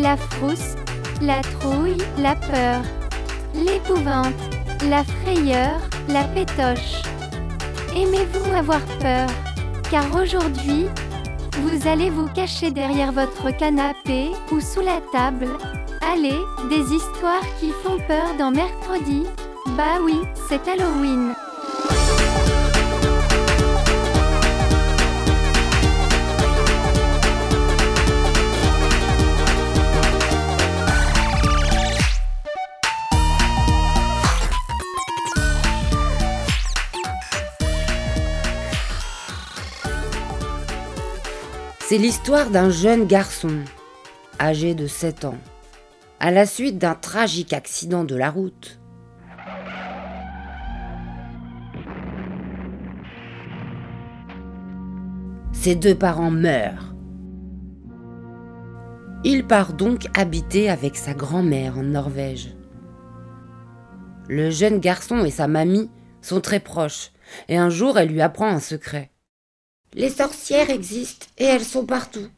La frousse, la trouille, la peur, l'épouvante, la frayeur, la pétoche. Aimez-vous avoir peur? Car aujourd'hui, vous allez vous cacher derrière votre canapé ou sous la table. Allez, des histoires qui font peur dans mercredi. Bah oui, c'est Halloween. C'est l'histoire d'un jeune garçon, âgé de 7 ans, à la suite d'un tragique accident de la route. Ses deux parents meurent. Il part donc habiter avec sa grand-mère en Norvège. Le jeune garçon et sa mamie sont très proches, et un jour elle lui apprend un secret. Les sorcières existent et elles sont partout.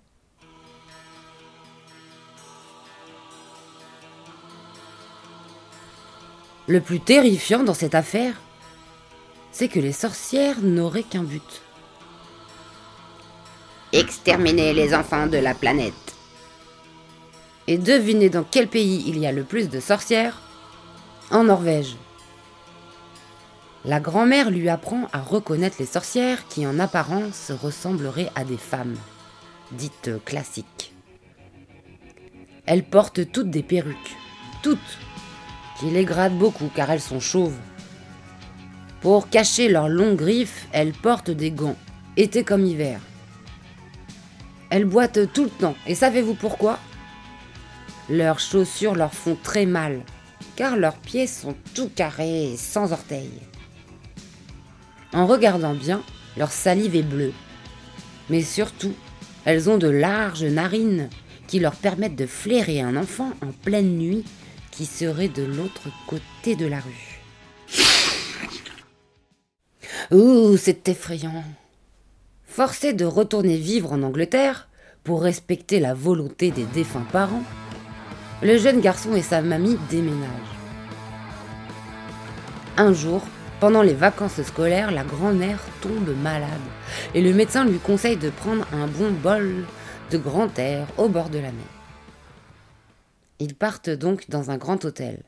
Le plus terrifiant dans cette affaire, c'est que les sorcières n'auraient qu'un but. Exterminer les enfants de la planète. Et devinez dans quel pays il y a le plus de sorcières En Norvège. La grand-mère lui apprend à reconnaître les sorcières qui en apparence ressembleraient à des femmes, dites classiques. Elles portent toutes des perruques, toutes, qui les grattent beaucoup car elles sont chauves. Pour cacher leurs longues griffes, elles portent des gants, été comme hiver. Elles boitent tout le temps, et savez-vous pourquoi? Leurs chaussures leur font très mal, car leurs pieds sont tout carrés et sans orteils. En regardant bien, leur salive est bleue. Mais surtout, elles ont de larges narines qui leur permettent de flairer un enfant en pleine nuit qui serait de l'autre côté de la rue. Ouh, c'est effrayant. Forcé de retourner vivre en Angleterre pour respecter la volonté des défunts parents, le jeune garçon et sa mamie déménagent. Un jour, pendant les vacances scolaires, la grand-mère tombe malade et le médecin lui conseille de prendre un bon bol de grand air au bord de la mer. Ils partent donc dans un grand hôtel.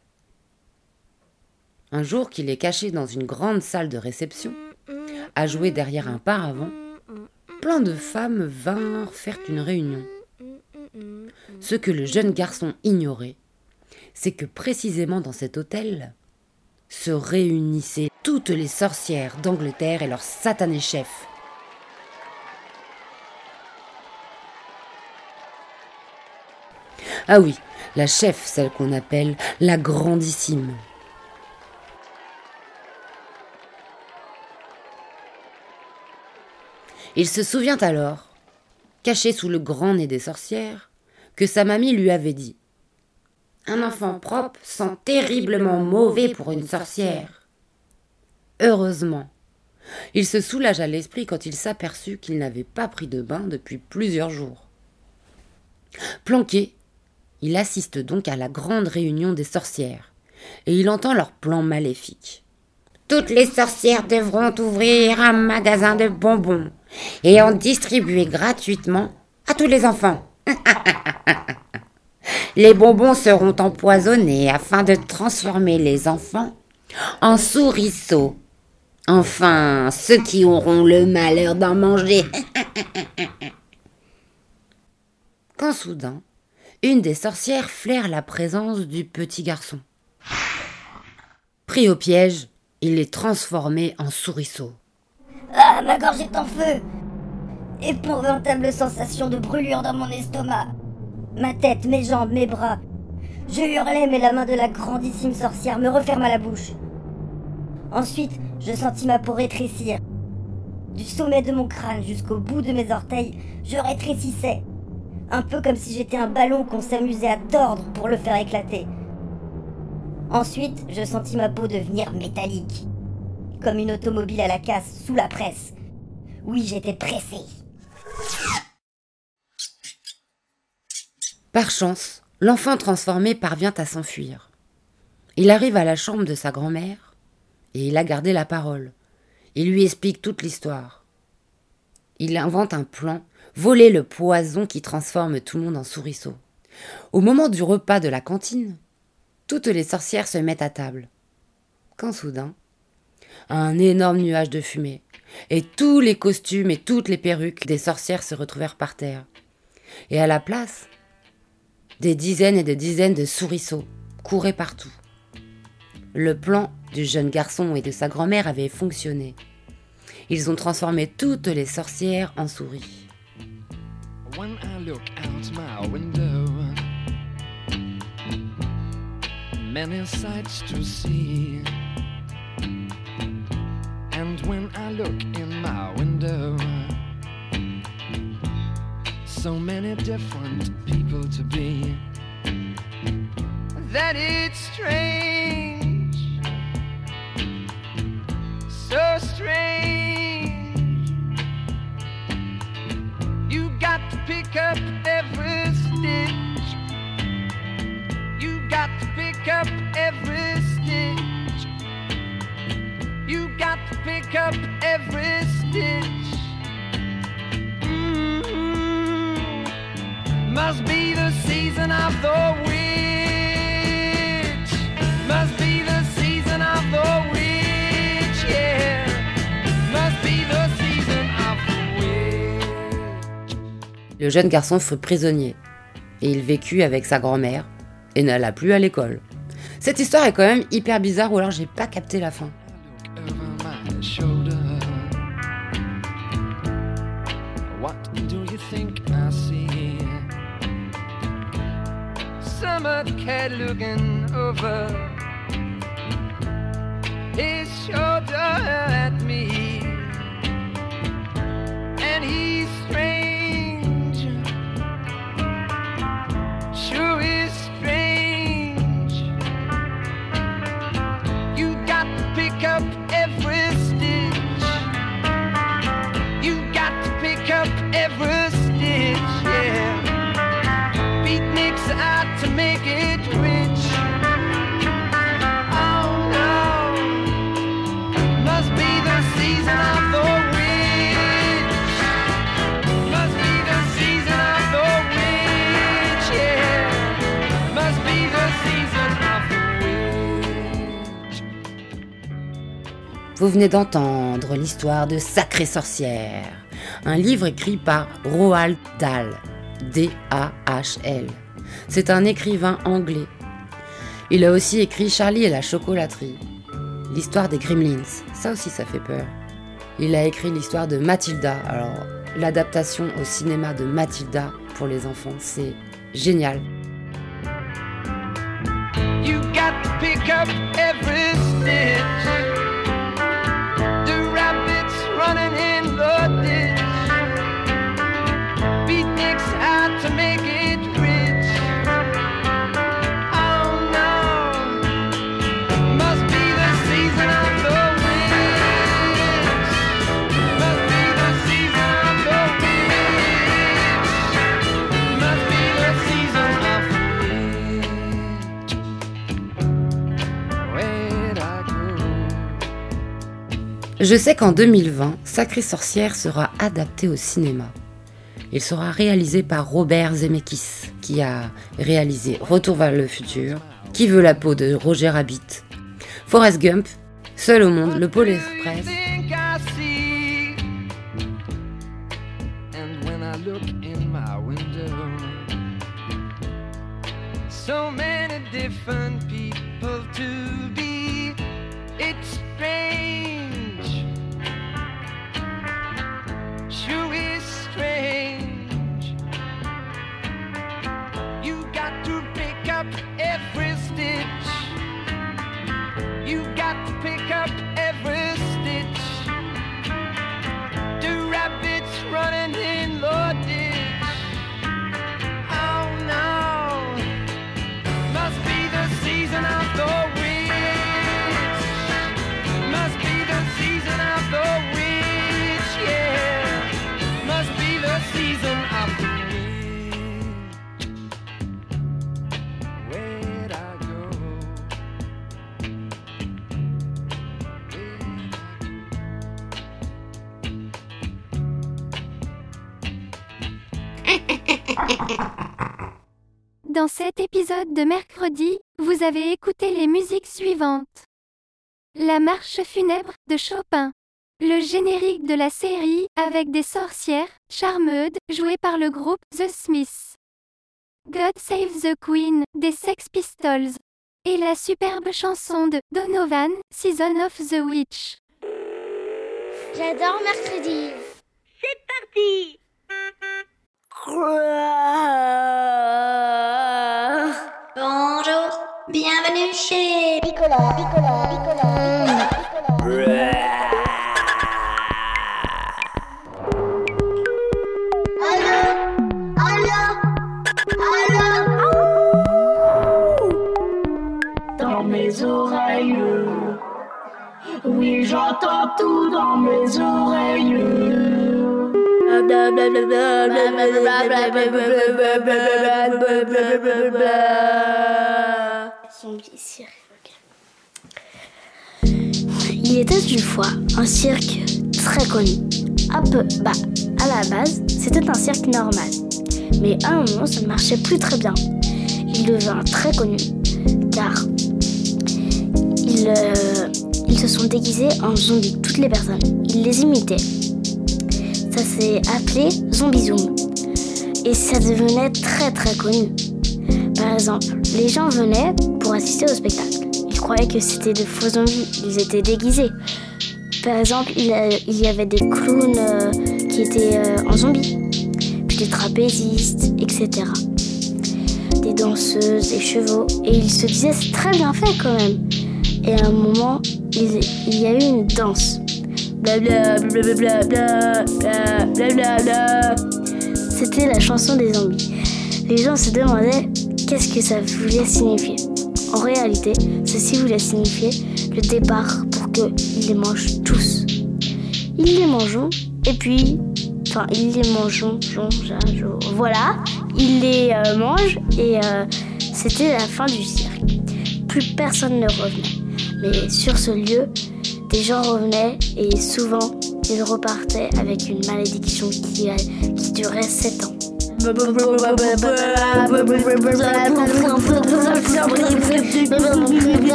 Un jour qu'il est caché dans une grande salle de réception, à jouer derrière un paravent, plein de femmes vinrent faire une réunion. Ce que le jeune garçon ignorait, c'est que précisément dans cet hôtel se réunissaient toutes les sorcières d'Angleterre et leurs satanés chefs. Ah oui, la chef, celle qu'on appelle la grandissime. Il se souvient alors, caché sous le grand nez des sorcières, que sa mamie lui avait dit Un enfant propre sent terriblement mauvais pour une sorcière. Heureusement. Il se soulagea l'esprit quand il s'aperçut qu'il n'avait pas pris de bain depuis plusieurs jours. Planqué, il assiste donc à la grande réunion des sorcières, et il entend leur plan maléfique. Toutes les sorcières devront ouvrir un magasin de bonbons et en distribuer gratuitement à tous les enfants. les bonbons seront empoisonnés afin de transformer les enfants en souriceaux Enfin, ceux qui auront le malheur d'en manger. Quand soudain, une des sorcières flaire la présence du petit garçon. Pris au piège, il est transformé en souriceau. Ah, ma gorge est en feu épouvantable sensation de brûlure dans mon estomac. Ma tête, mes jambes, mes bras. Je hurlais, mais la main de la grandissime sorcière me referma la bouche. Ensuite, je sentis ma peau rétrécir. Du sommet de mon crâne jusqu'au bout de mes orteils, je rétrécissais. Un peu comme si j'étais un ballon qu'on s'amusait à tordre pour le faire éclater. Ensuite, je sentis ma peau devenir métallique. Comme une automobile à la casse sous la presse. Oui, j'étais pressé. Par chance, l'enfant transformé parvient à s'enfuir. Il arrive à la chambre de sa grand-mère et il a gardé la parole. Il lui explique toute l'histoire. Il invente un plan, voler le poison qui transforme tout le monde en souriceau. Au moment du repas de la cantine, toutes les sorcières se mettent à table. Quand soudain, un énorme nuage de fumée, et tous les costumes et toutes les perruques des sorcières se retrouvèrent par terre. Et à la place, des dizaines et des dizaines de souriceaux couraient partout. Le plan du jeune garçon et de sa grand-mère avait fonctionné. Ils ont transformé toutes les sorcières en souris. When I look out my window, many sights to see. And when I look in my window, so many different people to be. That it's strange, so strange. You got to pick up every stitch. You got to pick up every stitch. You got to pick up every stitch. Must be the season of the witch. Must be the season of the witch, yeah. Must be the season of the witch. Le jeune garçon fut prisonnier et il vécut avec sa grand-mère et n'alla plus à l'école. Cette histoire est quand même hyper bizarre ou alors j'ai pas capté la fin. over my shoulder. What do you think Summer cat looking over his shoulder at me. And he's strange. Sure is strange. You got to pick up every Vous venez d'entendre l'histoire de Sacrée Sorcière, un livre écrit par Roald Dahl, D-A-H-L. C'est un écrivain anglais. Il a aussi écrit Charlie et la chocolaterie, l'histoire des Gremlins, ça aussi ça fait peur. Il a écrit l'histoire de Mathilda, alors l'adaptation au cinéma de Mathilda pour les enfants, c'est génial. Running in the ditch. Beatniks out to make it Je sais qu'en 2020, Sacrée Sorcière sera adapté au cinéma. Il sera réalisé par Robert Zemeckis, qui a réalisé Retour vers le futur, Qui veut la peau de Roger Rabbit, Forrest Gump, Seul au monde, Le Pôle Express, Dans cet épisode de mercredi, vous avez écouté les musiques suivantes. La marche funèbre de Chopin. Le générique de la série avec des sorcières, charmeudes, jouées par le groupe The Smiths. God Save the Queen des Sex Pistols. Et la superbe chanson de Donovan, Season of the Witch. J'adore mercredi. Bonjour, bienvenue chez Allô? Allô? Allô? Dans mes oreilles. Oui, j'entends tout dans mes oreilles. Il était une fois un cirque très connu. Un peu, bah, à la base, c'était un cirque normal. Mais à un moment, ça ne marchait plus très bien. Il devint très connu car ils, euh, ils se sont déguisés en zombies, toutes les personnes. Ils les imitaient. Ça s'est appelé Zombie Zoom. Et ça devenait très très connu. Par exemple, les gens venaient pour assister au spectacle. Ils croyaient que c'était de faux zombies, ils étaient déguisés. Par exemple, il, y avait des clowns euh, qui étaient euh, en zombies, puis des trapézistes, etc. Des danseuses, des chevaux, et ils se disaient c'est très bien fait quand même. Et à un moment, il y a eu une danse. Blabla, blablabla, bla, bla, blablabla. C'était la chanson des zombies. Les gens se demandaient qu'est-ce que ça voulait signifier. En réalité, ceci voulait signifier le départ pour qu'ils les mangent tous. Ils les mangeons et puis, enfin, ils les mangeons, voilà, ils les euh, mangent et euh, c'était la fin du cirque. Plus personne ne revenait. Mais sur ce lieu, des gens revenaient et souvent ils repartaient avec une malédiction qui, qui durait 7 ans.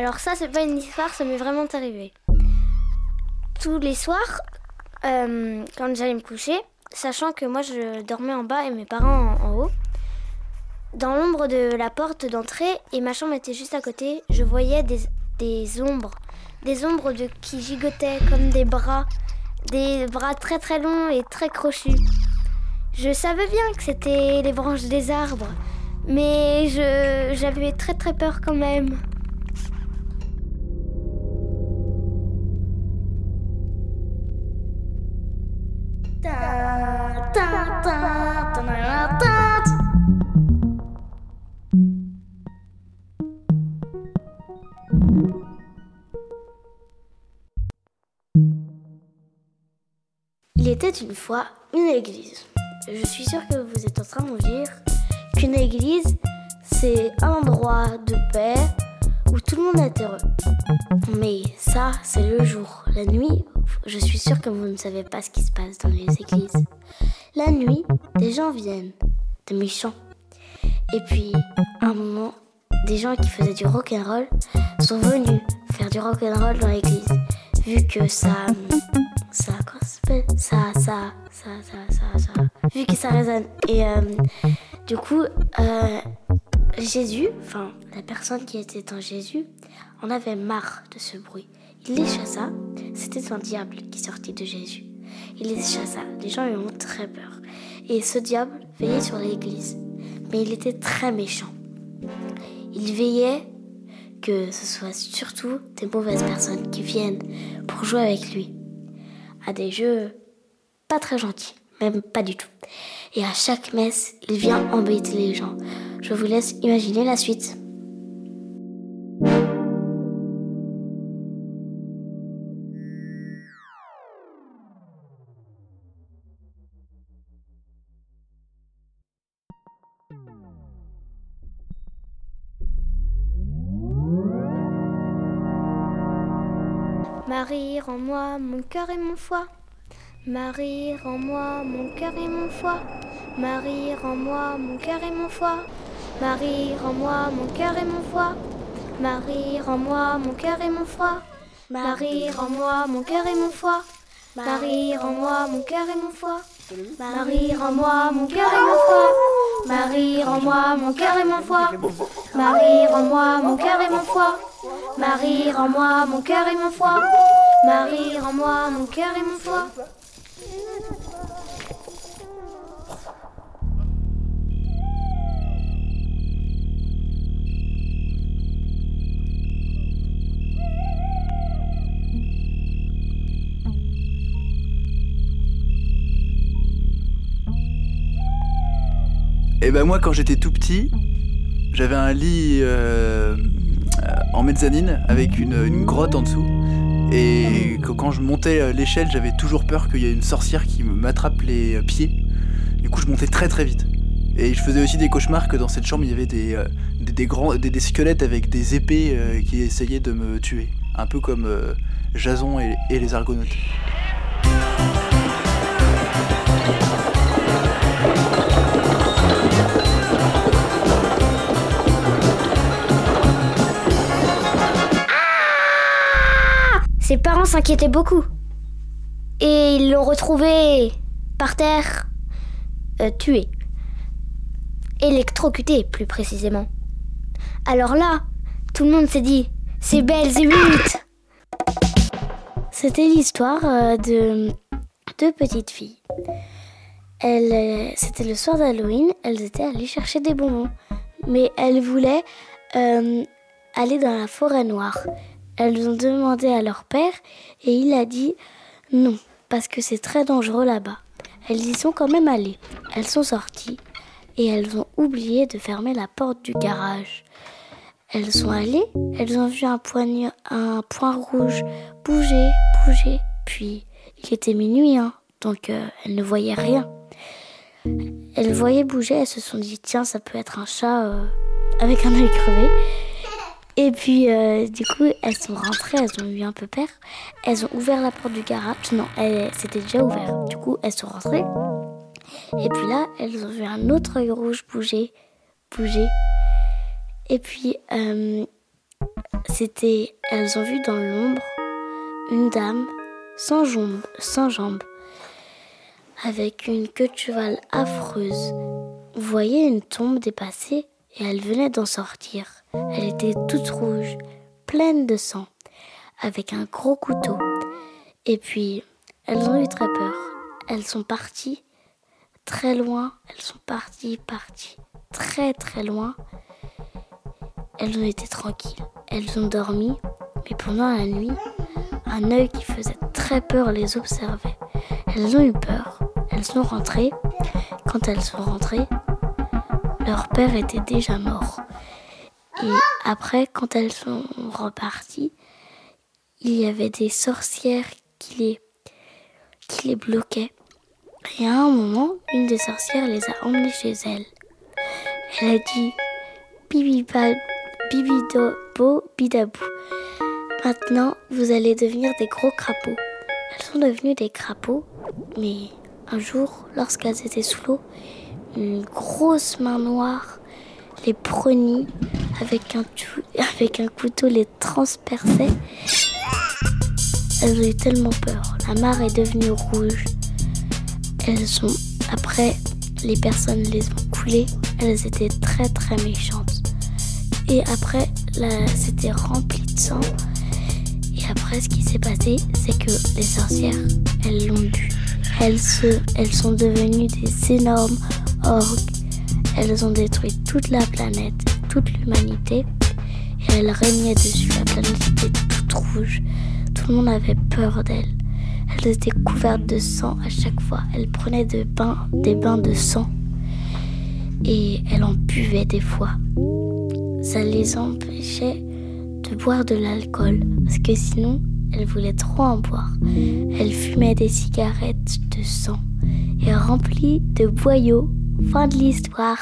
Alors ça, c'est pas une histoire, ça m'est vraiment arrivé. Tous les soirs, euh, quand j'allais me coucher, sachant que moi je dormais en bas et mes parents en, haut, dans l'ombre de la porte d'entrée et ma chambre était juste à côté, je voyais des, des ombres, des ombres qui gigotaient comme des bras, des bras très très longs et très crochus. Je savais bien que c'était les branches des arbres, mais je j'avais très très peur quand même. Il était une fois une église. Je suis sûre que vous êtes en train de me dire qu'une église, c'est un endroit de paix où tout le monde est heureux. Mais ça, c'est le jour. La nuit, je suis sûre que vous ne savez pas ce qui se passe dans les églises. La nuit, des gens viennent, des méchants. Et puis, à un moment, des gens qui faisaient du rock'n'roll sont venus faire du rock'n'roll dans l'église. Vu que ça. Ça, comment ça s'appelle? Ça, ça, ça, ça, ça, ça. Vu que ça résonne. Et euh, du coup, euh, Jésus, enfin la personne qui était en Jésus, en avait marre de ce bruit. Il les chassa. C'était un diable qui sortit de Jésus. Il les chassa. Les gens lui ont très peur. Et ce diable veillait sur l'église. Mais il était très méchant. Il veillait que ce soit surtout des mauvaises personnes qui viennent pour jouer avec lui. À des jeux pas très gentils, même pas du tout. Et à chaque messe, il vient embêter les gens. Je vous laisse imaginer la suite. Rends-moi mon cœur et mon foie. Marie, rends-moi mon cœur et mon foie. Marie, rends-moi mon cœur et mon foie. Marie, rends-moi mon cœur et mon foie. Marie, rends-moi mon cœur et mon foie. Marie, rends-moi mon cœur et mon foie. Marie, rends-moi mon cœur et mon foie. Marie, rends-moi mon cœur et mon foie. Marie, rends-moi mon cœur et mon foie. Marie, rends-moi mon cœur et mon foie. Marie, rends-moi mon cœur et mon foie. Marie, rends-moi mon cœur et mon foie. Et ben moi quand j'étais tout petit, j'avais un lit euh, en mezzanine avec une grotte en dessous. Et que quand je montais euh, l'échelle, j'avais toujours peur qu'il y ait une sorcière qui m'attrape les euh, pieds. Du coup, je montais très très vite. Et je faisais aussi des cauchemars que dans cette chambre, il y avait des, euh, grands, des, squelettes avec des épées qui essayaient de me tuer. Un peu comme Jason et, et les Argonautes. S'inquiétaient beaucoup. Et ils l'ont retrouvé par terre, euh, tué. Électrocuté, plus précisément. Alors là, tout le monde s'est dit c'est Belzébuth C'était l'histoire euh, de deux petites filles. Euh, c'était le soir d'Halloween, elles étaient allées chercher des bonbons. Mais elles voulaient aller dans la forêt noire. Elles ont demandé à leur père et il a dit non, parce que c'est très dangereux là-bas. Elles y sont quand même allées. Elles sont sorties et elles ont oublié de fermer la porte du garage. Elles sont allées, elles ont vu un, point rouge bouger, bouger, puis il était minuit, hein, donc euh, elles ne voyaient rien. Elles voyaient bouger, elles se sont dit tiens, ça peut être un chat euh, avec un œil crevé. Et puis, euh, du coup, elles sont rentrées, elles ont eu un peu peur. Elles ont ouvert la porte du garage. Non, c'était déjà ouvert. Du coup, elles sont rentrées. Et puis là, elles ont vu un autre œil rouge bouger, bouger. Et puis, euh, c'était, elles ont vu dans l'ombre une dame sans jambes, sans jambes, avec une queue de cheval affreuse. Vous voyez une tombe dépassée et elle venait d'en sortir. Elle était toute rouge, pleine de sang, avec un gros couteau. Et puis, elles ont eu très peur. Elles sont parties très loin. Elles sont parties, parties, très très loin. Elles ont été tranquilles. Elles ont dormi, mais pendant la nuit, un œil qui faisait très peur les observait. Elles ont eu peur. Elles sont rentrées. Quand elles sont rentrées, leur père était déjà mort. Et après, quand elles sont reparties, il y avait des sorcières qui les, qui les bloquaient. Et à un moment, une des sorcières les a emmenées chez elle. Elle a dit Bibi bibido bo bidabou. Maintenant, vous allez devenir des gros crapauds. Elles sont devenues des crapauds, mais un jour, lorsqu'elles étaient sous l'eau, une grosse main noire les prenait avec un, avec un couteau, les transperçait. Elles ont eu tellement peur. La mare est devenue rouge. Elles après, les personnes les ont coulées. Elles étaient très très méchantes. Et après, c'était rempli de sang. Et après, ce qui s'est passé, c'est que les sorcières, elles l'ont bu. Elles, se, elles sont devenues des énormes orques. Elles ont détruit toute la planète, toute l'humanité. Et elles régnaient dessus. La planète était toute rouge. Tout le monde avait peur d'elles. Elles étaient couvertes de sang à chaque fois. De bains, des bains de sang. Et elles en buvaient des fois. Ça les empêchait de boire de l'alcool. Parce que sinon, elles voulaient trop en boire. Elles fumaient des cigarettes de sang. Et remplies de boyaux. Fin de l'histoire.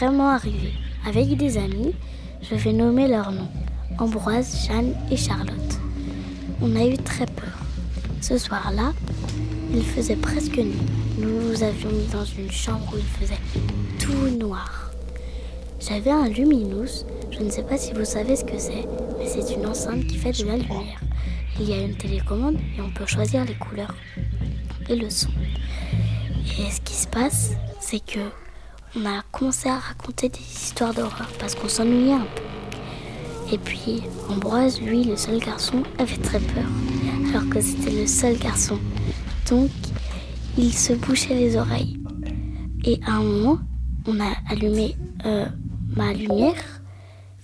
Vraiment arrivé. Avec des amis, je vais nommer leurs noms. Ambroise, Jeanne et Charlotte. On a eu très peur. Ce soir-là, il faisait presque nuit. Nous nous avions mis dans une chambre où il faisait tout noir. J'avais un luminous. Je ne sais pas si vous savez ce que c'est, mais c'est une enceinte qui fait de la lumière. Il y a une télécommande et on peut choisir les couleurs et le son. Et ce qui se passe, c'est que on a commencé à raconter des histoires d'horreur parce qu'on s'ennuyait un peu. Et puis Ambroise, lui, le seul garçon, avait très peur, alors que c'était le seul garçon. Donc, il se bouchait les oreilles. Et à un moment, on a allumé euh, ma lumière,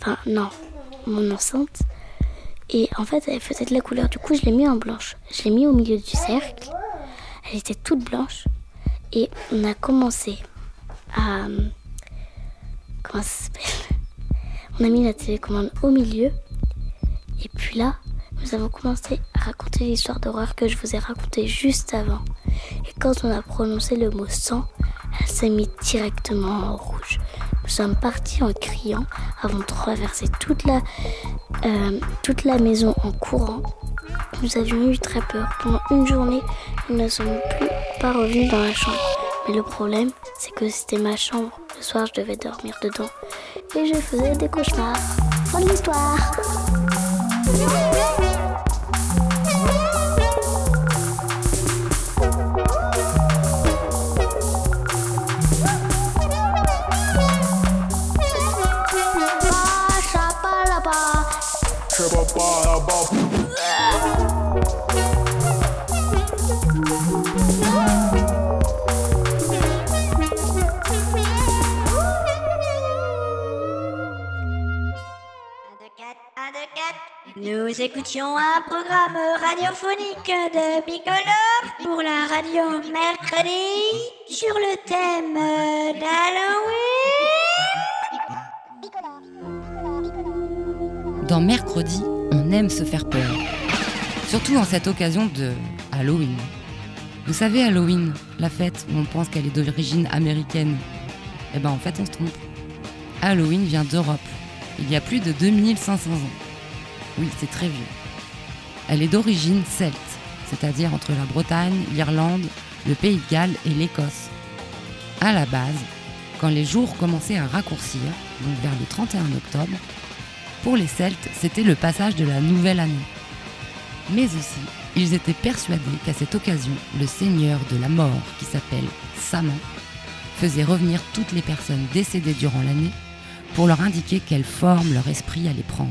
enfin non, mon enceinte. Et en fait, elle faisait de la couleur. Du coup, je l'ai mis en blanche. Je l'ai mis au milieu du cercle. Elle était toute blanche. Et on a commencé Comment ça s'appelle? On a mis la télécommande au milieu. Et puis là, nous avons commencé à raconter l'histoire d'horreur que je vous ai racontée juste avant. Et quand on a prononcé le mot sang, elle s'est mise directement en rouge. Nous sommes partis en criant avant de traverser toute la, euh, toute la maison en courant. Nous avions eu très peur. Pendant une journée, nous ne sommes plus pas revenus dans la chambre. Mais le problème, c'est que c'était ma chambre. Le soir, je devais dormir dedans. Et je faisais des cauchemars. Fin de l'histoire. Nous écoutions un programme radiophonique de Bicolore pour la radio mercredi sur le thème d'Halloween. Dans Mercredi, on aime se faire peur. Surtout en cette occasion de Halloween. Vous savez, Halloween, la fête où on pense qu'elle est d'origine américaine. Eh ben en fait, on se trompe. Halloween vient d'Europe, il y a plus de 2500 ans. Oui, c'est très vieux. Elle est d'origine celte, c'est-à-dire entre la Bretagne, l'Irlande, le Pays de Galles et l'Écosse. À la base, quand les jours commençaient à raccourcir, donc vers le 31 octobre, pour les Celtes, c'était le passage de la nouvelle année. Mais aussi, ils étaient persuadés qu'à cette occasion, le seigneur de la mort, qui s'appelle Saman, faisait revenir toutes les personnes décédées durant l'année pour leur indiquer quelle forme leur esprit allait prendre.